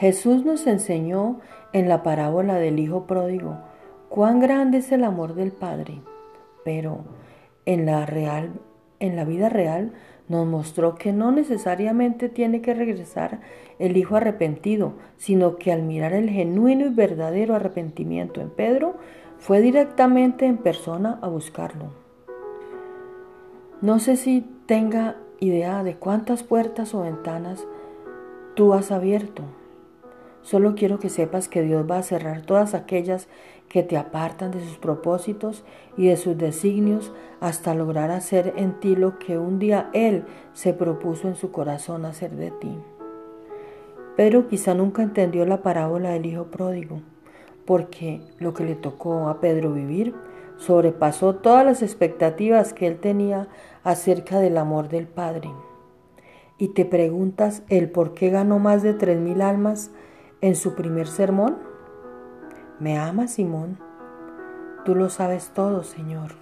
Jesús nos enseñó en la parábola del Hijo Pródigo cuán grande es el amor del Padre, pero en la, real, en la vida real nos mostró que no necesariamente tiene que regresar el Hijo arrepentido, sino que al mirar el genuino y verdadero arrepentimiento en Pedro, fue directamente en persona a buscarlo. No sé si tenga idea de cuántas puertas o ventanas tú has abierto Solo quiero que sepas que Dios va a cerrar todas aquellas que te apartan de sus propósitos y de sus designios hasta lograr hacer en ti lo que un día Él se propuso en su corazón hacer de ti. Pero quizá nunca entendió la parábola del Hijo Pródigo, porque lo que le tocó a Pedro vivir sobrepasó todas las expectativas que él tenía acerca del amor del Padre. Y te preguntas el por qué ganó más de tres mil almas en su primer sermón, ¿me amas, Simón? Tú lo sabes todo, Señor.